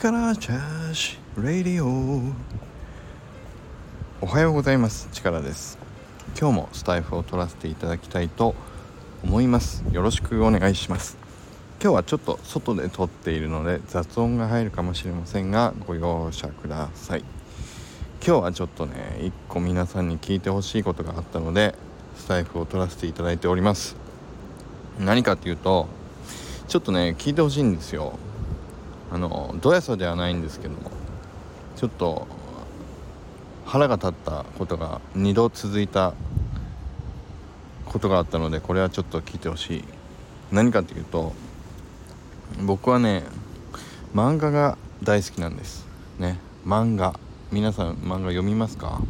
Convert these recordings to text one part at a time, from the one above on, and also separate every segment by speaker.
Speaker 1: 力チャージレディオおはようございます。力です。今日もスタイフを取らせていただきたいと思います。よろしくお願いします。今日はちょっと外で撮っているので雑音が入るかもしれませんがご容赦ください。今日はちょっとね一個皆さんに聞いてほしいことがあったのでスタイフを取らせていただいております。何かっていうとちょっとね聞いてほしいんですよ。あのどやさではないんですけどもちょっと腹が立ったことが2度続いたことがあったのでこれはちょっと聞いてほしい。何かっていうと僕はね漫画が大好きなんです。ね。漫画。皆さん漫画読みますか？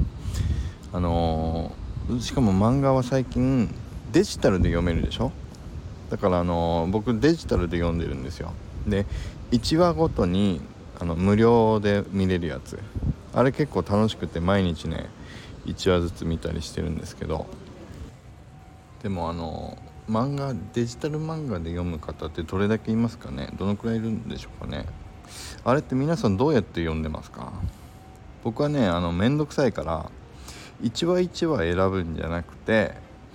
Speaker 1: あのー、しかも漫画は最近デジタルで読めるでしょ？だからあのー、僕デジタルで読んでるんですよ。で1話ごとにあの無料で見れるやつ。あれ結構楽しくて毎日ね1話ずつ見たりしてるんですけど。でもあの漫画デジタル漫画で読む方ってどれだけいますかね？どのくらいいるんでしょうかね？あれって皆さんどうやって読んでますか？僕はねあの面倒くさいから1話1話選ぶんじゃなくて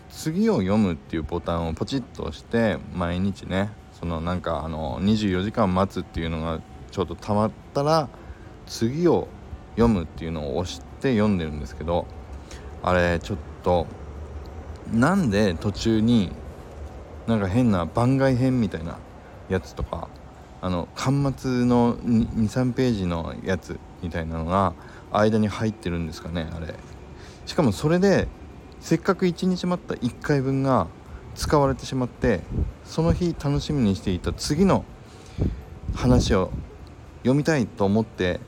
Speaker 1: 次を読むっていうボタンをポチッと押して毎日ねそのなんかあの24時間待つっていうのがちょっとたまったら次を読むっていうのを押して読んでるんですけどあれちょっとなんで途中になんか変な番外編みたいなやつとかあの巻末の23ページのやつみたいなのが間に入ってるんですかねあれ。しかもそれでせっかく1日待った1回分が使われてしまってその日楽しみにしていた次の話を読みたいと思って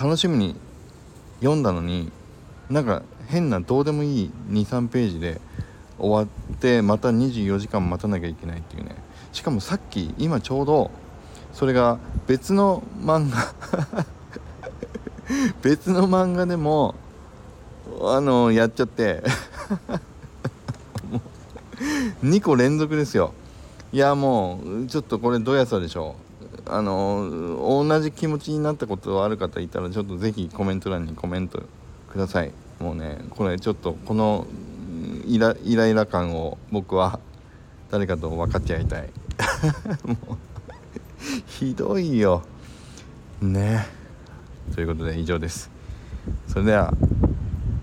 Speaker 1: 楽しみに読んだのになんか変などうでもいい23ページで終わってまた24時間待たなきゃいけないっていうね。しかもさっき今ちょうどそれが別の漫画 別の漫画でもあのやっちゃって。2個連続ですよ。いやもうちょっとこれどやさでしょう。あの同じ気持ちになったことある方いたらちょっと是非コメント欄にコメントください。もうねこれちょっとこのイライライラ感を僕は誰かと分かち合いたい。もうひどいよ。ね。ということで以上です。それでは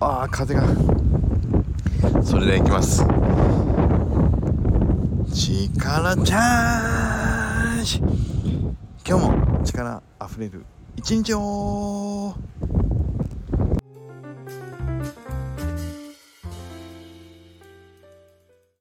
Speaker 1: ああ風が。それではいきます。力チャージ。今日も力あふれる一日を。